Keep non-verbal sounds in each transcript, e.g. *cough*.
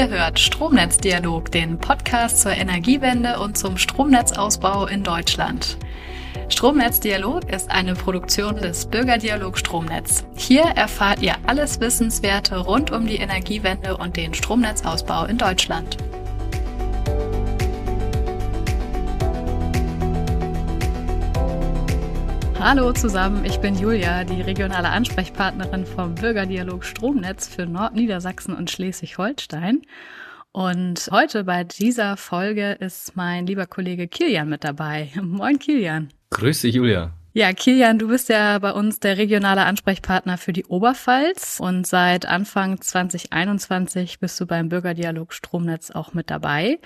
Ihr hört Stromnetzdialog, den Podcast zur Energiewende und zum Stromnetzausbau in Deutschland. Stromnetzdialog ist eine Produktion des Bürgerdialog Stromnetz. Hier erfahrt ihr alles Wissenswerte rund um die Energiewende und den Stromnetzausbau in Deutschland. Hallo zusammen, ich bin Julia, die regionale Ansprechpartnerin vom Bürgerdialog Stromnetz für Nordniedersachsen und Schleswig-Holstein. Und heute bei dieser Folge ist mein lieber Kollege Kilian mit dabei. *laughs* Moin Kilian. Grüß dich, Julia. Ja, Kilian, du bist ja bei uns der regionale Ansprechpartner für die Oberpfalz und seit Anfang 2021 bist du beim Bürgerdialog Stromnetz auch mit dabei.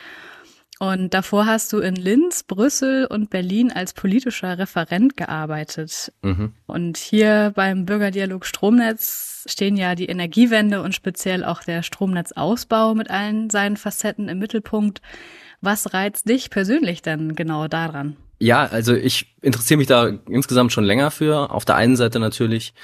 Und davor hast du in Linz, Brüssel und Berlin als politischer Referent gearbeitet. Mhm. Und hier beim Bürgerdialog Stromnetz stehen ja die Energiewende und speziell auch der Stromnetzausbau mit allen seinen Facetten im Mittelpunkt. Was reizt dich persönlich denn genau daran? Ja, also ich interessiere mich da insgesamt schon länger für. Auf der einen Seite natürlich,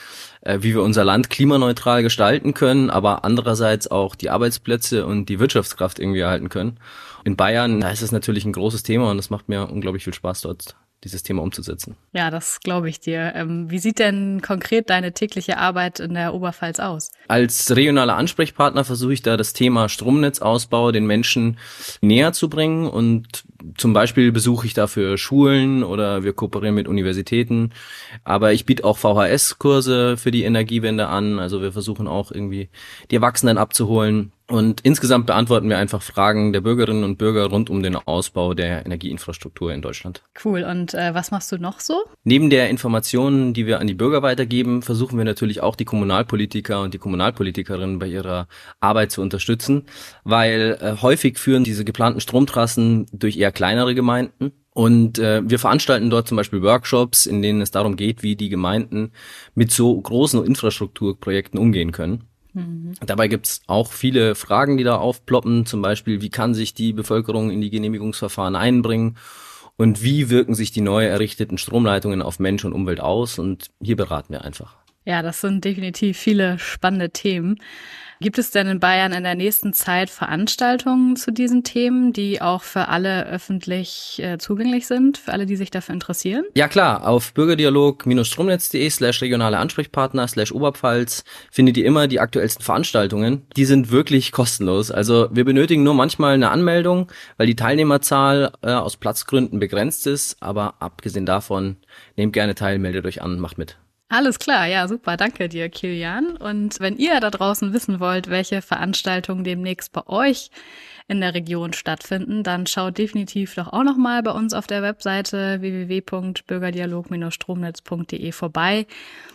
äh, wie wir unser Land klimaneutral gestalten können, aber andererseits auch die Arbeitsplätze und die Wirtschaftskraft irgendwie erhalten können. In Bayern, da ist es natürlich ein großes Thema und es macht mir unglaublich viel Spaß dort dieses Thema umzusetzen. Ja, das glaube ich dir. Ähm, wie sieht denn konkret deine tägliche Arbeit in der Oberpfalz aus? Als regionaler Ansprechpartner versuche ich da das Thema Stromnetzausbau den Menschen näher zu bringen und zum Beispiel besuche ich dafür Schulen oder wir kooperieren mit Universitäten. Aber ich biete auch VHS-Kurse für die Energiewende an. Also wir versuchen auch irgendwie die Erwachsenen abzuholen und insgesamt beantworten wir einfach Fragen der Bürgerinnen und Bürger rund um den Ausbau der Energieinfrastruktur in Deutschland. Cool. Und äh, was machst du noch so? Neben der Informationen, die wir an die Bürger weitergeben, versuchen wir natürlich auch die Kommunalpolitiker und die Kommunalpolitikerinnen bei ihrer Arbeit zu unterstützen, weil äh, häufig führen diese geplanten Stromtrassen durch eher kleinere Gemeinden. Und äh, wir veranstalten dort zum Beispiel Workshops, in denen es darum geht, wie die Gemeinden mit so großen Infrastrukturprojekten umgehen können. Mhm. Dabei gibt's auch viele Fragen, die da aufploppen, zum Beispiel, wie kann sich die Bevölkerung in die Genehmigungsverfahren einbringen und wie wirken sich die neu errichteten Stromleitungen auf Mensch und Umwelt aus und hier beraten wir einfach. Ja, das sind definitiv viele spannende Themen. Gibt es denn in Bayern in der nächsten Zeit Veranstaltungen zu diesen Themen, die auch für alle öffentlich äh, zugänglich sind, für alle, die sich dafür interessieren? Ja klar, auf bürgerdialog-stromnetz.de slash regionale Ansprechpartner slash Oberpfalz findet ihr immer die aktuellsten Veranstaltungen. Die sind wirklich kostenlos. Also wir benötigen nur manchmal eine Anmeldung, weil die Teilnehmerzahl äh, aus Platzgründen begrenzt ist. Aber abgesehen davon, nehmt gerne teil, meldet euch an, macht mit. Alles klar, ja, super. Danke dir, Kilian. Und wenn ihr da draußen wissen wollt, welche Veranstaltungen demnächst bei euch in der Region stattfinden, dann schaut definitiv doch auch nochmal bei uns auf der Webseite www.bürgerdialog-stromnetz.de vorbei.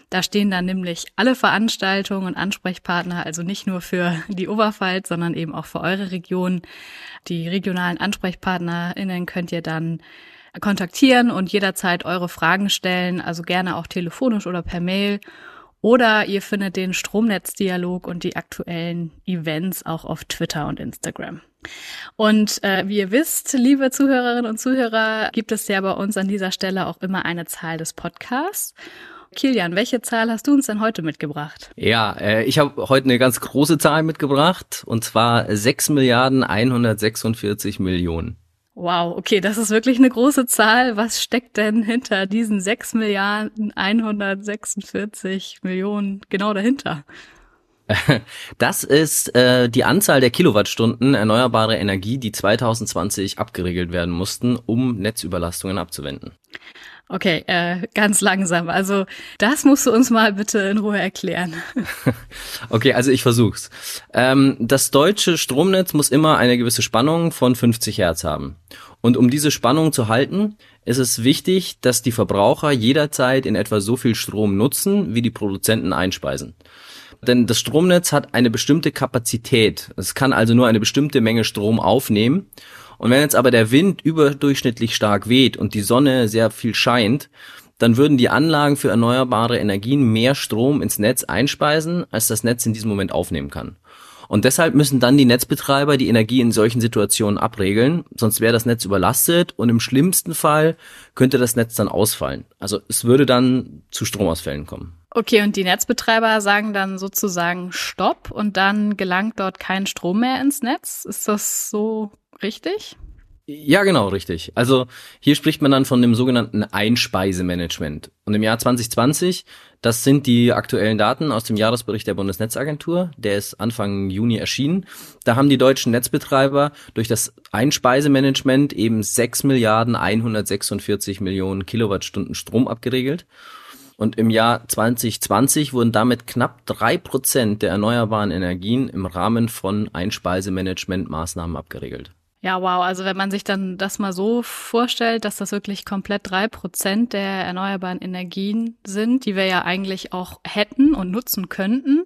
Da stehen dann nämlich alle Veranstaltungen und Ansprechpartner, also nicht nur für die Oberpfalz, sondern eben auch für eure Region. Die regionalen AnsprechpartnerInnen könnt ihr dann kontaktieren und jederzeit eure Fragen stellen, also gerne auch telefonisch oder per Mail. Oder ihr findet den Stromnetzdialog und die aktuellen Events auch auf Twitter und Instagram. Und äh, wie ihr wisst, liebe Zuhörerinnen und Zuhörer, gibt es ja bei uns an dieser Stelle auch immer eine Zahl des Podcasts. Kilian, welche Zahl hast du uns denn heute mitgebracht? Ja, äh, ich habe heute eine ganz große Zahl mitgebracht und zwar 6 Milliarden 146 Millionen. Wow, okay, das ist wirklich eine große Zahl. Was steckt denn hinter diesen 6 Milliarden 146 Millionen genau dahinter? *laughs* Das ist äh, die Anzahl der Kilowattstunden erneuerbare Energie, die 2020 abgeregelt werden mussten, um Netzüberlastungen abzuwenden. Okay, äh, ganz langsam. Also das musst du uns mal bitte in Ruhe erklären. *laughs* okay, also ich versuch's. Ähm, das deutsche Stromnetz muss immer eine gewisse Spannung von 50 Hertz haben. Und um diese Spannung zu halten, ist es wichtig, dass die Verbraucher jederzeit in etwa so viel Strom nutzen, wie die Produzenten einspeisen. Denn das Stromnetz hat eine bestimmte Kapazität. Es kann also nur eine bestimmte Menge Strom aufnehmen. Und wenn jetzt aber der Wind überdurchschnittlich stark weht und die Sonne sehr viel scheint, dann würden die Anlagen für erneuerbare Energien mehr Strom ins Netz einspeisen, als das Netz in diesem Moment aufnehmen kann. Und deshalb müssen dann die Netzbetreiber die Energie in solchen Situationen abregeln, sonst wäre das Netz überlastet und im schlimmsten Fall könnte das Netz dann ausfallen. Also es würde dann zu Stromausfällen kommen. Okay, und die Netzbetreiber sagen dann sozusagen Stopp und dann gelangt dort kein Strom mehr ins Netz. Ist das so richtig? Ja, genau, richtig. Also hier spricht man dann von dem sogenannten Einspeisemanagement. Und im Jahr 2020, das sind die aktuellen Daten aus dem Jahresbericht der Bundesnetzagentur, der ist Anfang Juni erschienen. Da haben die deutschen Netzbetreiber durch das Einspeisemanagement eben 6 Milliarden 146 Millionen Kilowattstunden Strom abgeregelt. Und im Jahr 2020 wurden damit knapp drei Prozent der erneuerbaren Energien im Rahmen von Einspeisemanagement-Maßnahmen abgeregelt. Ja, wow. Also wenn man sich dann das mal so vorstellt, dass das wirklich komplett drei Prozent der erneuerbaren Energien sind, die wir ja eigentlich auch hätten und nutzen könnten.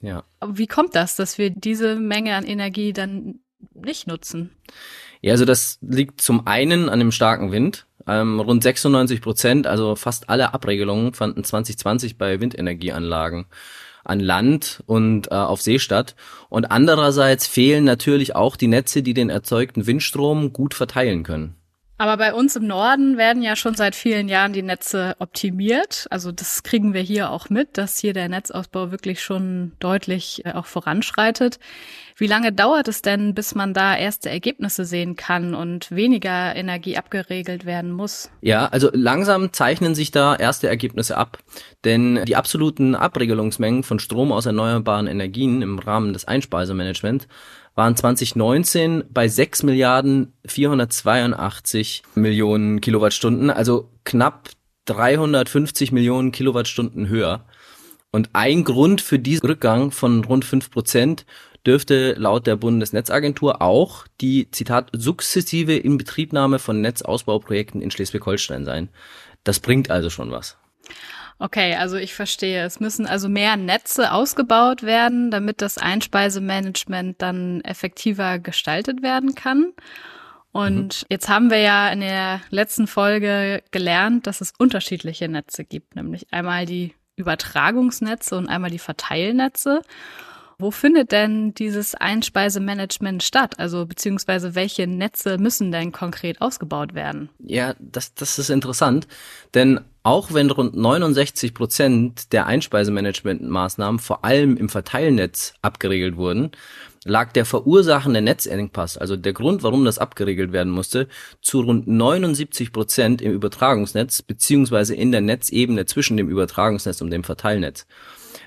Ja. Wie kommt das, dass wir diese Menge an Energie dann nicht nutzen? Ja, also das liegt zum einen an dem starken Wind. Ähm, rund 96 Prozent, also fast alle Abregelungen fanden 2020 bei Windenergieanlagen an Land und äh, auf See statt. Und andererseits fehlen natürlich auch die Netze, die den erzeugten Windstrom gut verteilen können. Aber bei uns im Norden werden ja schon seit vielen Jahren die Netze optimiert. Also das kriegen wir hier auch mit, dass hier der Netzausbau wirklich schon deutlich äh, auch voranschreitet. Wie lange dauert es denn, bis man da erste Ergebnisse sehen kann und weniger Energie abgeregelt werden muss? Ja, also langsam zeichnen sich da erste Ergebnisse ab. Denn die absoluten Abregelungsmengen von Strom aus erneuerbaren Energien im Rahmen des Einspeisemanagements waren 2019 bei 6 Milliarden 482 Millionen Kilowattstunden, also knapp 350 Millionen Kilowattstunden höher. Und ein Grund für diesen Rückgang von rund 5 Prozent dürfte laut der Bundesnetzagentur auch die, Zitat, sukzessive Inbetriebnahme von Netzausbauprojekten in Schleswig-Holstein sein. Das bringt also schon was. Okay, also ich verstehe. Es müssen also mehr Netze ausgebaut werden, damit das Einspeisemanagement dann effektiver gestaltet werden kann. Und mhm. jetzt haben wir ja in der letzten Folge gelernt, dass es unterschiedliche Netze gibt, nämlich einmal die Übertragungsnetze und einmal die Verteilnetze. Wo findet denn dieses Einspeisemanagement statt? Also beziehungsweise welche Netze müssen denn konkret ausgebaut werden? Ja, das, das ist interessant, denn auch wenn rund 69 Prozent der Einspeisemanagementmaßnahmen vor allem im Verteilnetz abgeregelt wurden, lag der verursachende Netzengpass, also der Grund, warum das abgeregelt werden musste, zu rund 79 Prozent im Übertragungsnetz beziehungsweise in der Netzebene zwischen dem Übertragungsnetz und dem Verteilnetz.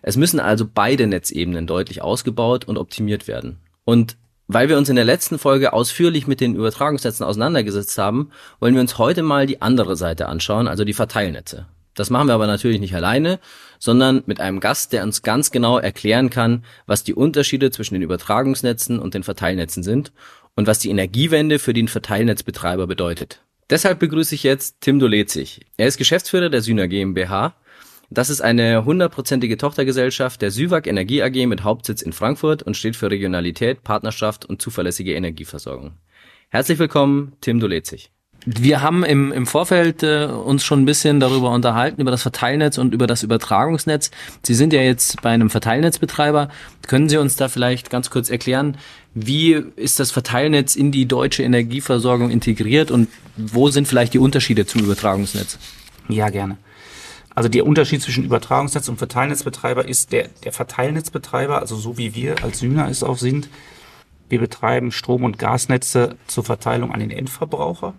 Es müssen also beide Netzebenen deutlich ausgebaut und optimiert werden. Und weil wir uns in der letzten Folge ausführlich mit den Übertragungsnetzen auseinandergesetzt haben, wollen wir uns heute mal die andere Seite anschauen, also die Verteilnetze. Das machen wir aber natürlich nicht alleine, sondern mit einem Gast, der uns ganz genau erklären kann, was die Unterschiede zwischen den Übertragungsnetzen und den Verteilnetzen sind und was die Energiewende für den Verteilnetzbetreiber bedeutet. Deshalb begrüße ich jetzt Tim Dolezig. Er ist Geschäftsführer der Sühner GmbH das ist eine hundertprozentige Tochtergesellschaft der Süwag Energie AG mit Hauptsitz in Frankfurt und steht für Regionalität, Partnerschaft und zuverlässige Energieversorgung. Herzlich willkommen, Tim Dolezig. Wir haben im, im Vorfeld äh, uns schon ein bisschen darüber unterhalten, über das Verteilnetz und über das Übertragungsnetz. Sie sind ja jetzt bei einem Verteilnetzbetreiber. Können Sie uns da vielleicht ganz kurz erklären, wie ist das Verteilnetz in die deutsche Energieversorgung integriert und wo sind vielleicht die Unterschiede zum Übertragungsnetz? Ja, gerne. Also der Unterschied zwischen Übertragungsnetz und Verteilnetzbetreiber ist der, der Verteilnetzbetreiber, also so wie wir als Sühner es auch sind. Wir betreiben Strom- und Gasnetze zur Verteilung an den Endverbraucher.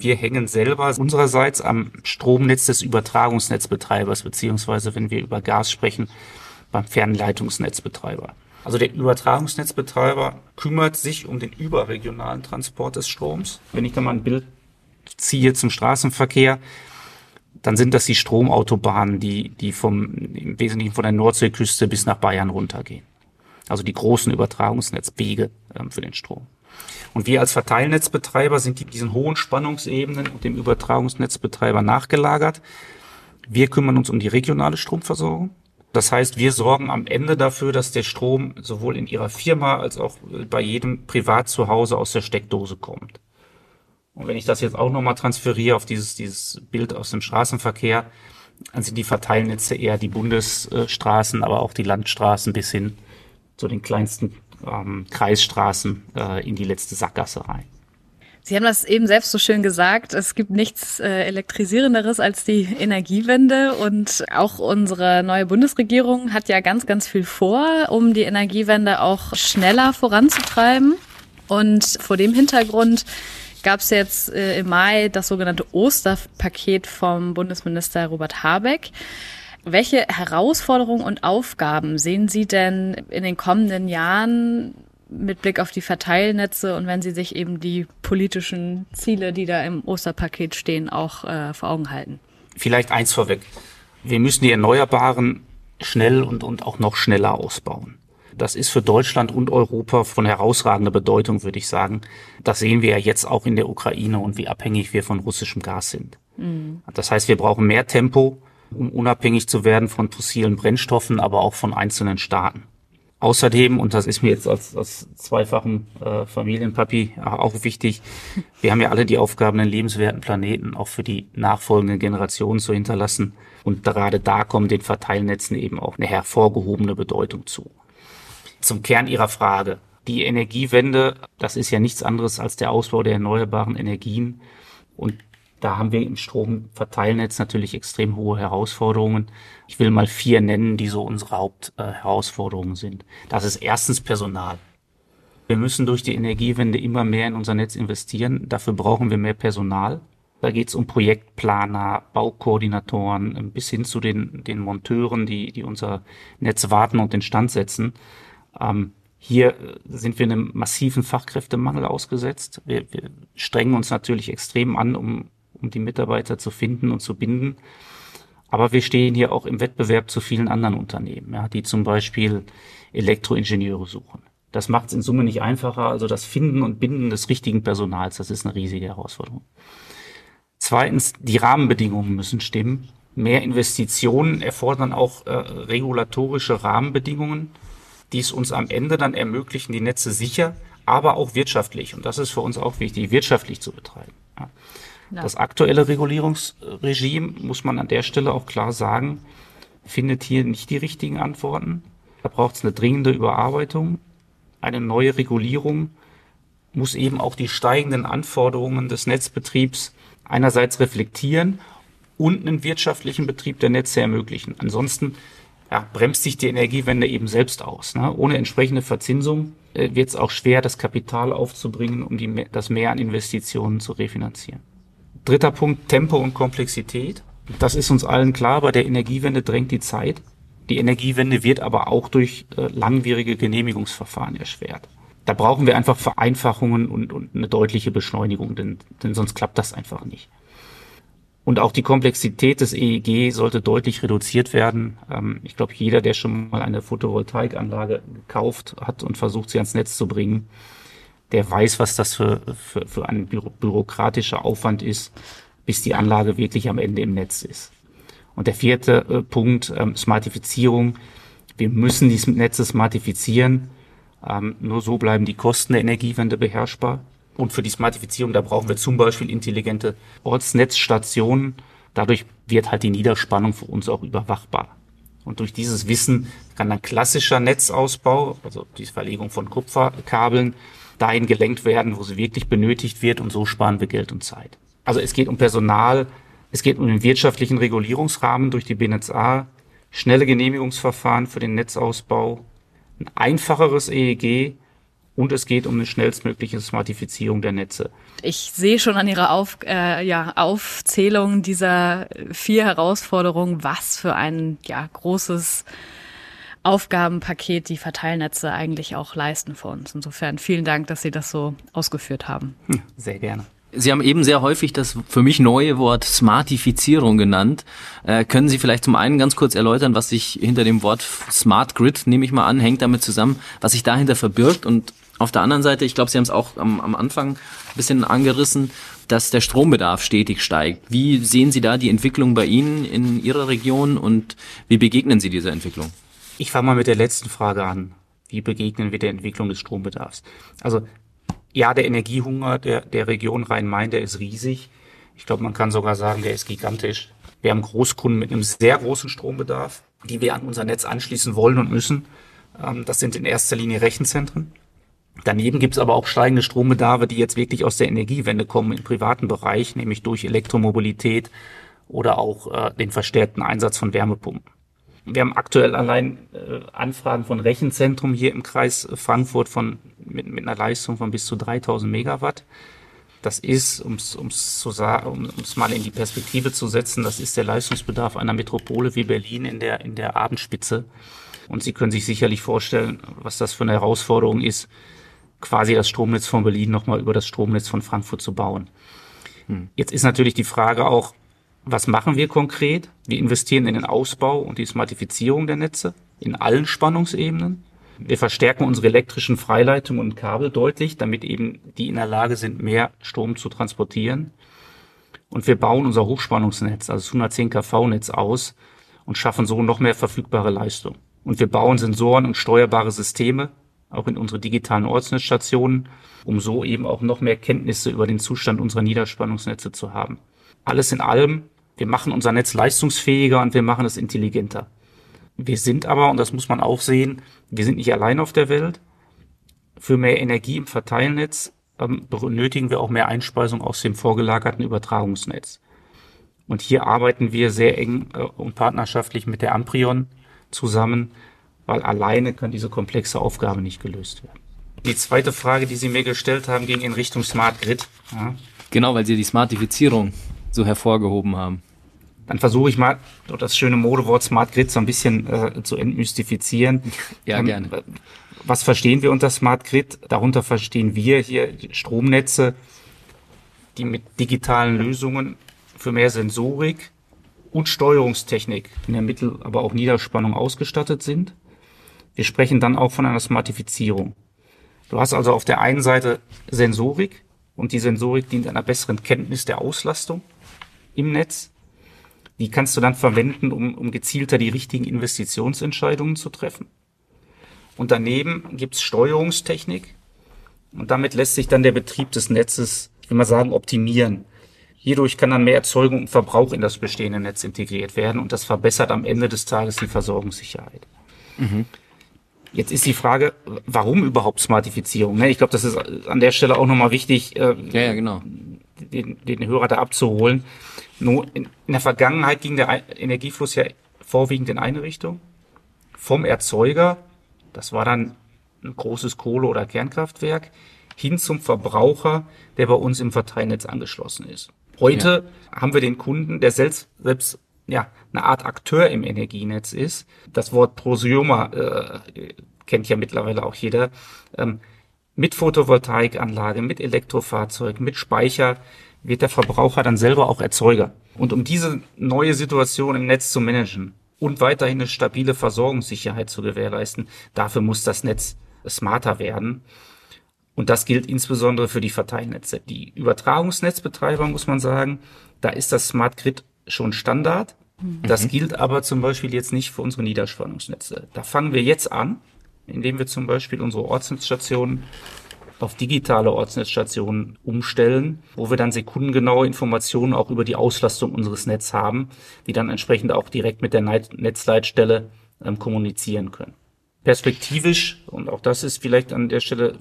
Wir hängen selber unsererseits am Stromnetz des Übertragungsnetzbetreibers, beziehungsweise wenn wir über Gas sprechen, beim Fernleitungsnetzbetreiber. Also der Übertragungsnetzbetreiber kümmert sich um den überregionalen Transport des Stroms. Wenn ich da mal ein Bild ziehe zum Straßenverkehr, dann sind das die Stromautobahnen, die, die vom, im Wesentlichen von der Nordseeküste bis nach Bayern runtergehen. Also die großen Übertragungsnetzwege ähm, für den Strom. Und wir als Verteilnetzbetreiber sind die, diesen hohen Spannungsebenen und dem Übertragungsnetzbetreiber nachgelagert. Wir kümmern uns um die regionale Stromversorgung. Das heißt, wir sorgen am Ende dafür, dass der Strom sowohl in Ihrer Firma als auch bei jedem privat zu Hause aus der Steckdose kommt. Und wenn ich das jetzt auch nochmal transferiere auf dieses, dieses Bild aus dem Straßenverkehr, dann sind die Verteilnetze eher die Bundesstraßen, aber auch die Landstraßen bis hin zu den kleinsten ähm, Kreisstraßen äh, in die letzte Sackgasse rein. Sie haben das eben selbst so schön gesagt. Es gibt nichts äh, elektrisierenderes als die Energiewende und auch unsere neue Bundesregierung hat ja ganz, ganz viel vor, um die Energiewende auch schneller voranzutreiben. Und vor dem Hintergrund gab es jetzt äh, im Mai das sogenannte Osterpaket vom Bundesminister Robert Habeck. Welche Herausforderungen und Aufgaben sehen Sie denn in den kommenden Jahren mit Blick auf die Verteilnetze und wenn Sie sich eben die politischen Ziele, die da im Osterpaket stehen, auch äh, vor Augen halten? Vielleicht eins vorweg. Wir müssen die Erneuerbaren schnell und, und auch noch schneller ausbauen. Das ist für Deutschland und Europa von herausragender Bedeutung, würde ich sagen. Das sehen wir ja jetzt auch in der Ukraine und wie abhängig wir von russischem Gas sind. Mhm. Das heißt, wir brauchen mehr Tempo, um unabhängig zu werden von fossilen Brennstoffen, aber auch von einzelnen Staaten. Außerdem, und das ist mir jetzt als, als zweifachen äh, Familienpapi auch wichtig, *laughs* wir haben ja alle die Aufgabe, einen lebenswerten Planeten auch für die nachfolgenden Generationen zu hinterlassen. Und gerade da kommen den Verteilnetzen eben auch eine hervorgehobene Bedeutung zu. Zum Kern Ihrer Frage. Die Energiewende, das ist ja nichts anderes als der Ausbau der erneuerbaren Energien. Und da haben wir im Stromverteilnetz natürlich extrem hohe Herausforderungen. Ich will mal vier nennen, die so unsere Hauptherausforderungen sind. Das ist erstens Personal. Wir müssen durch die Energiewende immer mehr in unser Netz investieren. Dafür brauchen wir mehr Personal. Da geht es um Projektplaner, Baukoordinatoren bis hin zu den, den Monteuren, die, die unser Netz warten und instand setzen. Ähm, hier sind wir einem massiven Fachkräftemangel ausgesetzt. Wir, wir strengen uns natürlich extrem an, um, um die Mitarbeiter zu finden und zu binden. Aber wir stehen hier auch im Wettbewerb zu vielen anderen Unternehmen, ja, die zum Beispiel Elektroingenieure suchen. Das macht es in Summe nicht einfacher. Also das Finden und Binden des richtigen Personals, das ist eine riesige Herausforderung. Zweitens, die Rahmenbedingungen müssen stimmen. Mehr Investitionen erfordern auch äh, regulatorische Rahmenbedingungen, die es uns am Ende dann ermöglichen, die Netze sicher, aber auch wirtschaftlich, und das ist für uns auch wichtig, wirtschaftlich zu betreiben. Ja. Das aktuelle Regulierungsregime, muss man an der Stelle auch klar sagen, findet hier nicht die richtigen Antworten. Da braucht es eine dringende Überarbeitung. Eine neue Regulierung muss eben auch die steigenden Anforderungen des Netzbetriebs einerseits reflektieren und einen wirtschaftlichen Betrieb der Netze ermöglichen. Ansonsten ja, bremst sich die Energiewende eben selbst aus. Ne? Ohne entsprechende Verzinsung äh, wird es auch schwer, das Kapital aufzubringen, um die, das Mehr an Investitionen zu refinanzieren. Dritter Punkt, Tempo und Komplexität. Das ist uns allen klar, bei der Energiewende drängt die Zeit. Die Energiewende wird aber auch durch äh, langwierige Genehmigungsverfahren erschwert. Da brauchen wir einfach Vereinfachungen und, und eine deutliche Beschleunigung, denn, denn sonst klappt das einfach nicht. Und auch die Komplexität des EEG sollte deutlich reduziert werden. Ähm, ich glaube, jeder, der schon mal eine Photovoltaikanlage gekauft hat und versucht, sie ans Netz zu bringen, der weiß, was das für, für, für ein büro bürokratischer Aufwand ist, bis die Anlage wirklich am Ende im Netz ist. Und der vierte äh, Punkt, ähm, Smartifizierung. Wir müssen die Netze smartifizieren. Ähm, nur so bleiben die Kosten der Energiewende beherrschbar. Und für die Smartifizierung, da brauchen wir zum Beispiel intelligente Ortsnetzstationen. Dadurch wird halt die Niederspannung für uns auch überwachbar. Und durch dieses Wissen kann dann klassischer Netzausbau, also die Verlegung von Kupferkabeln, dahin gelenkt werden, wo sie wirklich benötigt wird und so sparen wir Geld und Zeit. Also es geht um Personal, es geht um den wirtschaftlichen Regulierungsrahmen durch die BNetzA, schnelle Genehmigungsverfahren für den Netzausbau, ein einfacheres EEG und es geht um eine schnellstmögliche Smartifizierung der Netze. Ich sehe schon an Ihrer Auf, äh, ja, Aufzählung dieser vier Herausforderungen, was für ein ja, großes Aufgabenpaket die Verteilnetze eigentlich auch leisten für uns. Insofern vielen Dank, dass Sie das so ausgeführt haben. Hm, sehr gerne. Sie haben eben sehr häufig das für mich neue Wort Smartifizierung genannt. Äh, können Sie vielleicht zum einen ganz kurz erläutern, was sich hinter dem Wort Smart Grid, nehme ich mal an, hängt damit zusammen, was sich dahinter verbirgt und auf der anderen Seite, ich glaube, Sie haben es auch am, am Anfang ein bisschen angerissen, dass der Strombedarf stetig steigt. Wie sehen Sie da die Entwicklung bei Ihnen in Ihrer Region und wie begegnen Sie dieser Entwicklung? Ich fange mal mit der letzten Frage an. Wie begegnen wir der Entwicklung des Strombedarfs? Also ja, der Energiehunger der, der Region Rhein-Main, der ist riesig. Ich glaube, man kann sogar sagen, der ist gigantisch. Wir haben Großkunden mit einem sehr großen Strombedarf, die wir an unser Netz anschließen wollen und müssen. Ähm, das sind in erster Linie Rechenzentren. Daneben gibt es aber auch steigende Strombedarfe, die jetzt wirklich aus der Energiewende kommen im privaten Bereich, nämlich durch Elektromobilität oder auch äh, den verstärkten Einsatz von Wärmepumpen. Wir haben aktuell allein äh, Anfragen von Rechenzentrum hier im Kreis Frankfurt von, mit, mit einer Leistung von bis zu 3000 Megawatt. Das ist, um sagen, um es mal in die Perspektive zu setzen, das ist der Leistungsbedarf einer Metropole wie Berlin in der, in der Abendspitze. Und Sie können sich sicherlich vorstellen, was das für eine Herausforderung ist, quasi das Stromnetz von Berlin nochmal über das Stromnetz von Frankfurt zu bauen. Hm. Jetzt ist natürlich die Frage auch, was machen wir konkret? Wir investieren in den Ausbau und die Smartifizierung der Netze in allen Spannungsebenen. Wir verstärken unsere elektrischen Freileitungen und Kabel deutlich, damit eben die in der Lage sind, mehr Strom zu transportieren. Und wir bauen unser Hochspannungsnetz, also das 110 kV-Netz aus und schaffen so noch mehr verfügbare Leistung. Und wir bauen Sensoren und steuerbare Systeme, auch in unsere digitalen Ortsnetzstationen, um so eben auch noch mehr Kenntnisse über den Zustand unserer Niederspannungsnetze zu haben. Alles in allem, wir machen unser Netz leistungsfähiger und wir machen es intelligenter. Wir sind aber, und das muss man auch sehen, wir sind nicht allein auf der Welt. Für mehr Energie im Verteilnetz ähm, benötigen wir auch mehr Einspeisung aus dem vorgelagerten Übertragungsnetz. Und hier arbeiten wir sehr eng äh, und partnerschaftlich mit der Amprion zusammen, weil alleine kann diese komplexe Aufgabe nicht gelöst werden. Die zweite Frage, die Sie mir gestellt haben, ging in Richtung Smart Grid. Ja. Genau, weil Sie die Smartifizierung so hervorgehoben haben. Dann versuche ich mal das schöne Modewort Smart Grid so ein bisschen äh, zu entmystifizieren. Ja, ähm, gerne. Was verstehen wir unter Smart Grid? Darunter verstehen wir hier Stromnetze, die mit digitalen Lösungen für mehr Sensorik und Steuerungstechnik in der Mittel-, aber auch Niederspannung ausgestattet sind. Wir sprechen dann auch von einer Smartifizierung. Du hast also auf der einen Seite Sensorik und die Sensorik dient einer besseren Kenntnis der Auslastung im Netz. Die kannst du dann verwenden, um, um gezielter die richtigen Investitionsentscheidungen zu treffen. Und daneben gibt's Steuerungstechnik und damit lässt sich dann der Betrieb des Netzes, ich will mal sagen, optimieren. Hierdurch kann dann mehr Erzeugung und Verbrauch in das bestehende Netz integriert werden und das verbessert am Ende des Tages die Versorgungssicherheit. Mhm. Jetzt ist die Frage, warum überhaupt Smartifizierung? Ne, ich glaube, das ist an der Stelle auch nochmal wichtig, äh, ja, ja, genau. den, den Hörer da abzuholen. Nur in, in der Vergangenheit ging der Energiefluss ja vorwiegend in eine Richtung. Vom Erzeuger, das war dann ein großes Kohle- oder Kernkraftwerk, hin zum Verbraucher, der bei uns im Verteilnetz angeschlossen ist. Heute ja. haben wir den Kunden, der selbst, selbst ja, eine Art Akteur im Energienetz ist. Das Wort Prosumer äh, kennt ja mittlerweile auch jeder. Ähm, mit Photovoltaikanlage, mit Elektrofahrzeug, mit Speicher wird der Verbraucher dann selber auch Erzeuger. Und um diese neue Situation im Netz zu managen und weiterhin eine stabile Versorgungssicherheit zu gewährleisten, dafür muss das Netz smarter werden. Und das gilt insbesondere für die Verteilnetze. Die Übertragungsnetzbetreiber, muss man sagen, da ist das Smart Grid schon Standard. Das mhm. gilt aber zum Beispiel jetzt nicht für unsere Niederspannungsnetze. Da fangen wir jetzt an, indem wir zum Beispiel unsere Ortsnetzstationen auf digitale Ortsnetzstationen umstellen, wo wir dann sekundengenaue Informationen auch über die Auslastung unseres Netzes haben, die dann entsprechend auch direkt mit der Netzleitstelle ähm, kommunizieren können. Perspektivisch, und auch das ist vielleicht an der Stelle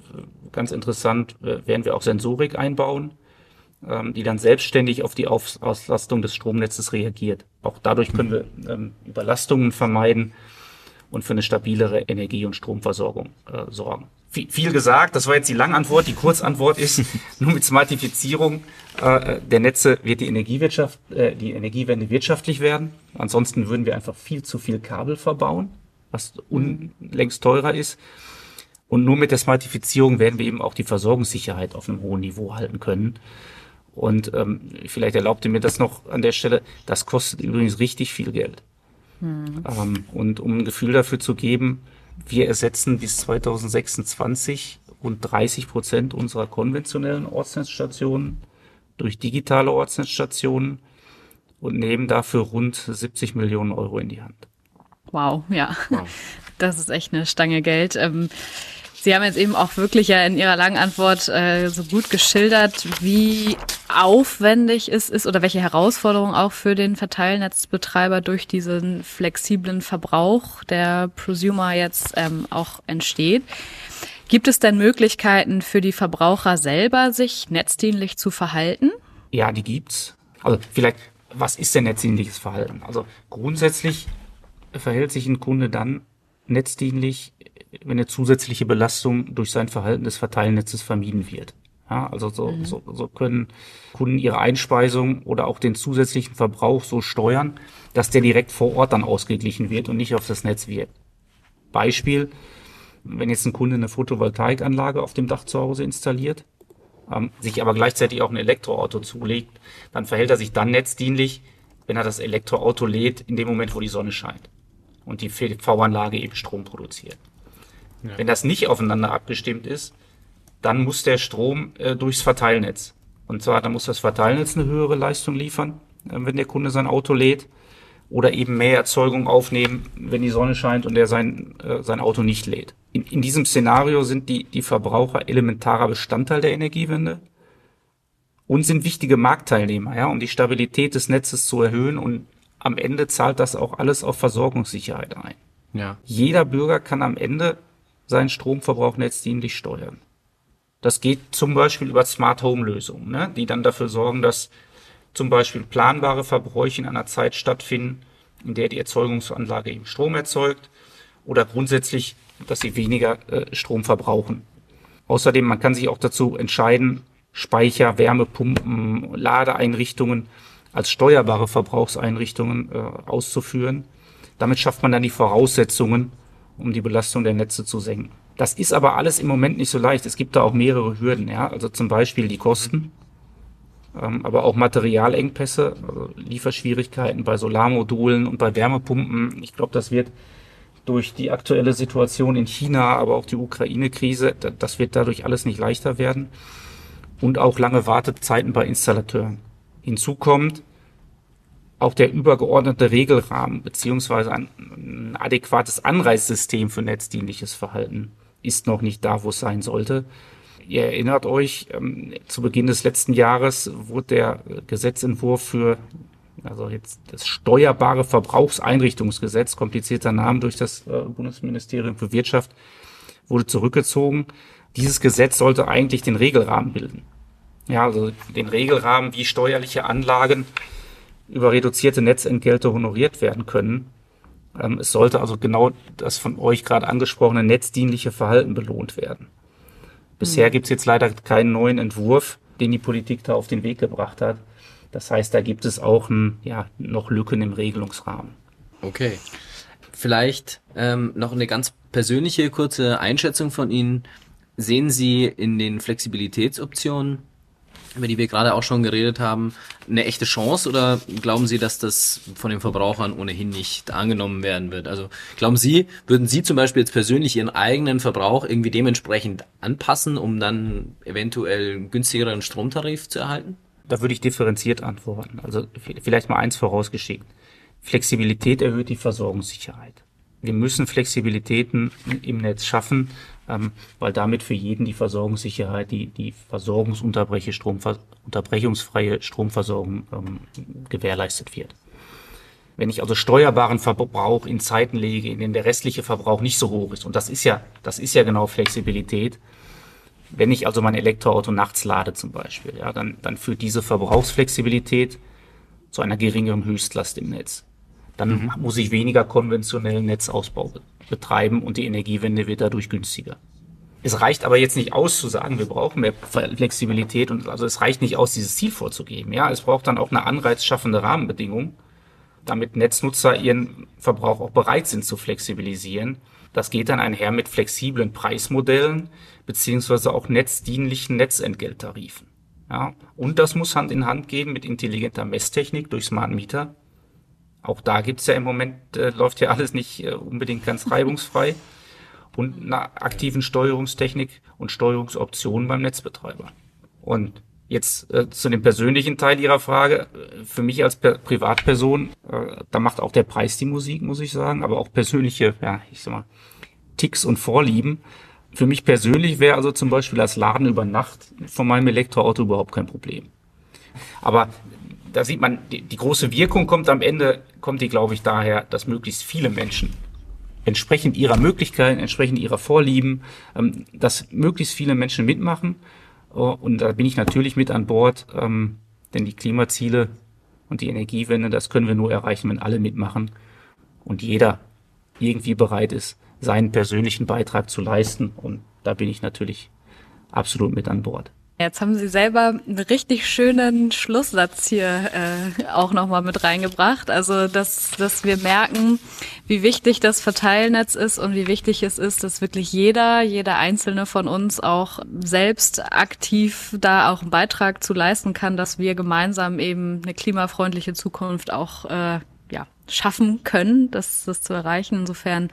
ganz interessant, äh, werden wir auch Sensorik einbauen ähm, die dann selbstständig auf die Aus Auslastung des Stromnetzes reagiert. Auch dadurch können wir ähm, Überlastungen vermeiden und für eine stabilere Energie- und Stromversorgung äh, sorgen. Viel, viel gesagt, das war jetzt die Langantwort. Die Kurzantwort ist, *laughs* nur mit Smartifizierung äh, der Netze wird die Energiewirtschaft, äh, die Energiewende wirtschaftlich werden. Ansonsten würden wir einfach viel zu viel Kabel verbauen, was unlängst teurer ist. Und nur mit der Smartifizierung werden wir eben auch die Versorgungssicherheit auf einem hohen Niveau halten können. Und ähm, vielleicht erlaubt ihr mir das noch an der Stelle, das kostet übrigens richtig viel Geld. Hm. Ähm, und um ein Gefühl dafür zu geben, wir ersetzen bis 2026 rund 30 Prozent unserer konventionellen Ortsnetzstationen durch digitale Ortsnetzstationen und nehmen dafür rund 70 Millionen Euro in die Hand. Wow, ja. Wow. Das ist echt eine Stange Geld. Ähm, Sie haben jetzt eben auch wirklich ja in Ihrer langen Antwort äh, so gut geschildert, wie aufwendig es ist oder welche Herausforderungen auch für den Verteilnetzbetreiber durch diesen flexiblen Verbrauch der Prosumer jetzt ähm, auch entsteht. Gibt es denn Möglichkeiten für die Verbraucher selber, sich netzdienlich zu verhalten? Ja, die gibt's. Also vielleicht, was ist denn netzdienliches Verhalten? Also grundsätzlich verhält sich ein Kunde dann netzdienlich, wenn eine zusätzliche Belastung durch sein Verhalten des Verteilnetzes vermieden wird. Ja, also so, mhm. so, so können Kunden ihre Einspeisung oder auch den zusätzlichen Verbrauch so steuern, dass der direkt vor Ort dann ausgeglichen wird und nicht auf das Netz wirkt. Beispiel, wenn jetzt ein Kunde eine Photovoltaikanlage auf dem Dach zu Hause installiert, ähm, sich aber gleichzeitig auch ein Elektroauto zulegt, dann verhält er sich dann netzdienlich, wenn er das Elektroauto lädt, in dem Moment, wo die Sonne scheint und die V-Anlage eben Strom produziert. Ja. Wenn das nicht aufeinander abgestimmt ist, dann muss der Strom äh, durchs Verteilnetz. Und zwar, dann muss das Verteilnetz eine höhere Leistung liefern, äh, wenn der Kunde sein Auto lädt oder eben mehr Erzeugung aufnehmen, wenn die Sonne scheint und er sein, äh, sein Auto nicht lädt. In, in diesem Szenario sind die, die Verbraucher elementarer Bestandteil der Energiewende und sind wichtige Marktteilnehmer, ja, um die Stabilität des Netzes zu erhöhen und am Ende zahlt das auch alles auf Versorgungssicherheit ein. Ja. Jeder Bürger kann am Ende seinen Stromverbrauch netzdienlich steuern. Das geht zum Beispiel über Smart Home Lösungen, ne, die dann dafür sorgen, dass zum Beispiel planbare Verbräuche in einer Zeit stattfinden, in der die Erzeugungsanlage eben Strom erzeugt oder grundsätzlich, dass sie weniger äh, Strom verbrauchen. Außerdem, man kann sich auch dazu entscheiden, Speicher, Wärmepumpen, Ladeeinrichtungen als steuerbare Verbrauchseinrichtungen äh, auszuführen. Damit schafft man dann die Voraussetzungen, um die Belastung der Netze zu senken. Das ist aber alles im Moment nicht so leicht. Es gibt da auch mehrere Hürden, ja. Also zum Beispiel die Kosten ähm, aber auch Materialengpässe, also Lieferschwierigkeiten bei Solarmodulen und bei Wärmepumpen. Ich glaube, das wird durch die aktuelle Situation in China, aber auch die Ukraine-Krise, das wird dadurch alles nicht leichter werden. Und auch lange Wartezeiten bei Installateuren. Hinzu kommt auch der übergeordnete Regelrahmen beziehungsweise ein, ein adäquates Anreizsystem für netzdienliches Verhalten ist noch nicht da, wo es sein sollte. Ihr erinnert euch, ähm, zu Beginn des letzten Jahres wurde der Gesetzentwurf für also jetzt das steuerbare Verbrauchseinrichtungsgesetz, komplizierter Name durch das äh, Bundesministerium für Wirtschaft, wurde zurückgezogen. Dieses Gesetz sollte eigentlich den Regelrahmen bilden. Ja, also den Regelrahmen, wie steuerliche Anlagen über reduzierte Netzentgelte honoriert werden können. Ähm, es sollte also genau das von euch gerade angesprochene netzdienliche Verhalten belohnt werden. Bisher mhm. gibt es jetzt leider keinen neuen Entwurf, den die Politik da auf den Weg gebracht hat. Das heißt, da gibt es auch ein, ja, noch Lücken im Regelungsrahmen. Okay. Vielleicht ähm, noch eine ganz persönliche kurze Einschätzung von Ihnen. Sehen Sie in den Flexibilitätsoptionen über die wir gerade auch schon geredet haben, eine echte Chance oder glauben Sie, dass das von den Verbrauchern ohnehin nicht angenommen werden wird? Also glauben Sie, würden Sie zum Beispiel jetzt persönlich Ihren eigenen Verbrauch irgendwie dementsprechend anpassen, um dann eventuell einen günstigeren Stromtarif zu erhalten? Da würde ich differenziert antworten. Also vielleicht mal eins vorausgeschickt. Flexibilität erhöht die Versorgungssicherheit. Wir müssen Flexibilitäten im Netz schaffen, ähm, weil damit für jeden die Versorgungssicherheit, die, die versorgungsunterbreche Stromver unterbrechungsfreie Stromversorgung ähm, gewährleistet wird. Wenn ich also steuerbaren Verbrauch in Zeiten lege, in denen der restliche Verbrauch nicht so hoch ist, und das ist ja, das ist ja genau Flexibilität, wenn ich also mein Elektroauto nachts lade zum Beispiel, ja, dann, dann führt diese Verbrauchsflexibilität zu einer geringeren Höchstlast im Netz. Dann mhm. muss ich weniger konventionellen Netzausbau betreiben und die Energiewende wird dadurch günstiger. Es reicht aber jetzt nicht aus zu sagen, wir brauchen mehr Flexibilität und also es reicht nicht aus, dieses Ziel vorzugeben. Ja, es braucht dann auch eine anreizschaffende Rahmenbedingung, damit Netznutzer ihren Verbrauch auch bereit sind zu flexibilisieren. Das geht dann einher mit flexiblen Preismodellen beziehungsweise auch netzdienlichen Netzentgelttarifen. Ja, und das muss Hand in Hand gehen mit intelligenter Messtechnik durch Smart Meter auch da gibt's ja im Moment, äh, läuft ja alles nicht äh, unbedingt ganz reibungsfrei. Und einer aktiven Steuerungstechnik und Steuerungsoptionen beim Netzbetreiber. Und jetzt äh, zu dem persönlichen Teil Ihrer Frage. Für mich als per Privatperson, äh, da macht auch der Preis die Musik, muss ich sagen, aber auch persönliche, ja, ich sag mal, Ticks und Vorlieben. Für mich persönlich wäre also zum Beispiel das Laden über Nacht von meinem Elektroauto überhaupt kein Problem. Aber da sieht man, die, die große Wirkung kommt am Ende, kommt die, glaube ich, daher, dass möglichst viele Menschen entsprechend ihrer Möglichkeiten, entsprechend ihrer Vorlieben, ähm, dass möglichst viele Menschen mitmachen. Uh, und da bin ich natürlich mit an Bord, ähm, denn die Klimaziele und die Energiewende, das können wir nur erreichen, wenn alle mitmachen und jeder irgendwie bereit ist, seinen persönlichen Beitrag zu leisten. Und da bin ich natürlich absolut mit an Bord. Jetzt haben Sie selber einen richtig schönen Schlusssatz hier äh, auch nochmal mit reingebracht. Also, dass, dass wir merken, wie wichtig das Verteilnetz ist und wie wichtig es ist, dass wirklich jeder, jeder Einzelne von uns auch selbst aktiv da auch einen Beitrag zu leisten kann, dass wir gemeinsam eben eine klimafreundliche Zukunft auch äh, ja, schaffen können, das, das zu erreichen. Insofern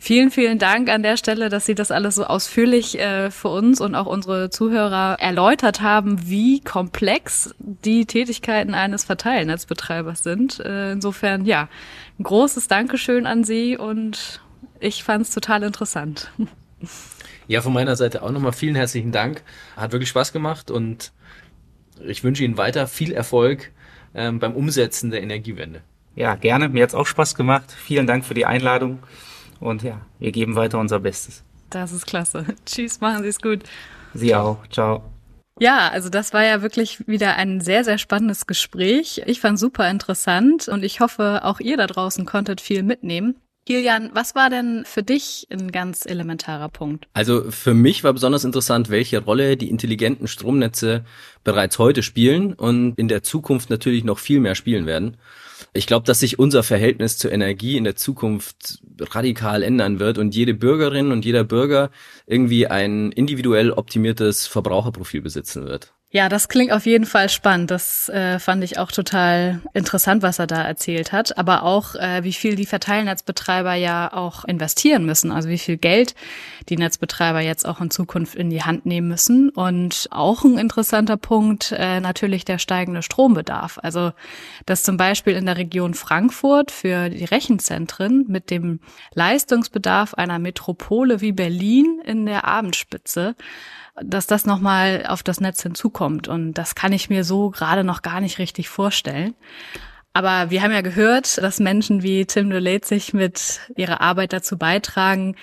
Vielen, vielen Dank an der Stelle, dass Sie das alles so ausführlich äh, für uns und auch unsere Zuhörer erläutert haben, wie komplex die Tätigkeiten eines Verteilnetzbetreibers sind. Äh, insofern, ja, ein großes Dankeschön an Sie und ich fand es total interessant. Ja, von meiner Seite auch nochmal vielen herzlichen Dank. Hat wirklich Spaß gemacht und ich wünsche Ihnen weiter viel Erfolg ähm, beim Umsetzen der Energiewende. Ja, gerne. Mir hat's auch Spaß gemacht. Vielen Dank für die Einladung. Und ja, wir geben weiter unser Bestes. Das ist klasse. *laughs* Tschüss, machen Sie es gut. Sie auch. Ciao. Ja, also das war ja wirklich wieder ein sehr, sehr spannendes Gespräch. Ich fand super interessant und ich hoffe, auch ihr da draußen konntet viel mitnehmen. Kilian, was war denn für dich ein ganz elementarer Punkt? Also für mich war besonders interessant, welche Rolle die intelligenten Stromnetze bereits heute spielen und in der Zukunft natürlich noch viel mehr spielen werden. Ich glaube, dass sich unser Verhältnis zur Energie in der Zukunft radikal ändern wird und jede Bürgerin und jeder Bürger irgendwie ein individuell optimiertes Verbraucherprofil besitzen wird. Ja, das klingt auf jeden Fall spannend. Das äh, fand ich auch total interessant, was er da erzählt hat. Aber auch, äh, wie viel die Verteilnetzbetreiber ja auch investieren müssen. Also wie viel Geld die Netzbetreiber jetzt auch in Zukunft in die Hand nehmen müssen. Und auch ein interessanter Punkt, äh, natürlich der steigende Strombedarf. Also, dass zum Beispiel in der Region Frankfurt für die Rechenzentren mit dem Leistungsbedarf einer Metropole wie Berlin in der Abendspitze dass das nochmal auf das Netz hinzukommt. Und das kann ich mir so gerade noch gar nicht richtig vorstellen. Aber wir haben ja gehört, dass Menschen wie Tim Delet sich mit ihrer Arbeit dazu beitragen,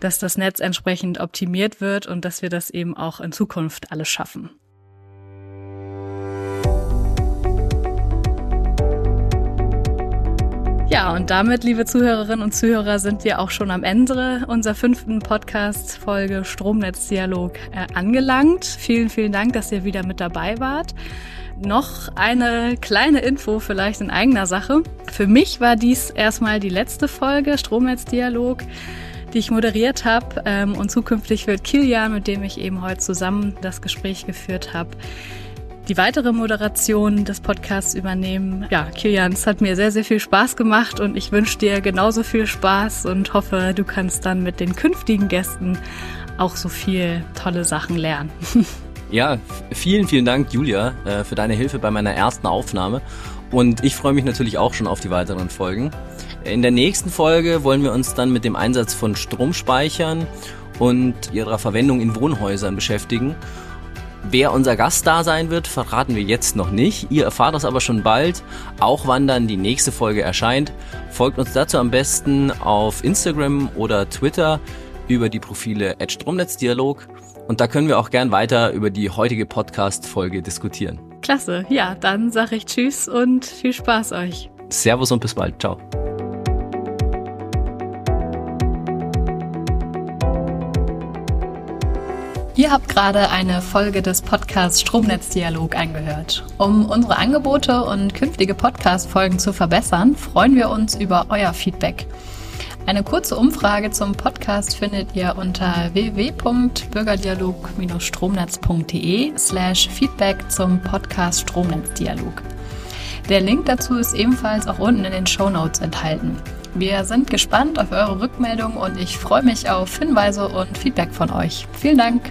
dass das Netz entsprechend optimiert wird und dass wir das eben auch in Zukunft alles schaffen. Ja, und damit, liebe Zuhörerinnen und Zuhörer, sind wir auch schon am Ende unserer fünften Podcast-Folge Stromnetzdialog äh, angelangt. Vielen, vielen Dank, dass ihr wieder mit dabei wart. Noch eine kleine Info vielleicht in eigener Sache. Für mich war dies erstmal die letzte Folge Stromnetzdialog die ich moderiert habe. Ähm, und zukünftig wird Kilian, mit dem ich eben heute zusammen das Gespräch geführt habe, die weitere Moderation des Podcasts übernehmen. Ja, Kilian, es hat mir sehr, sehr viel Spaß gemacht und ich wünsche dir genauso viel Spaß und hoffe, du kannst dann mit den künftigen Gästen auch so viel tolle Sachen lernen. *laughs* Ja, vielen, vielen Dank, Julia, äh, für deine Hilfe bei meiner ersten Aufnahme. Und ich freue mich natürlich auch schon auf die weiteren Folgen. In der nächsten Folge wollen wir uns dann mit dem Einsatz von Stromspeichern und ihrer Verwendung in Wohnhäusern beschäftigen Wer unser Gast da sein wird, verraten wir jetzt noch nicht. Ihr erfahrt das aber schon bald, auch wann dann die nächste Folge erscheint. Folgt uns dazu am besten auf Instagram oder Twitter über die Profile Stromnetzdialog und da können wir auch gern weiter über die heutige Podcast-Folge diskutieren. Klasse, ja, dann sage ich Tschüss und viel Spaß euch. Servus und bis bald, ciao. Ihr habt gerade eine Folge des Podcasts Stromnetzdialog angehört. Um unsere Angebote und künftige Podcast-Folgen zu verbessern, freuen wir uns über euer Feedback. Eine kurze Umfrage zum Podcast findet ihr unter www.bürgerdialog-stromnetz.de slash Feedback zum Podcast Stromnetzdialog. Der Link dazu ist ebenfalls auch unten in den Show Notes enthalten. Wir sind gespannt auf eure Rückmeldung und ich freue mich auf Hinweise und Feedback von euch. Vielen Dank!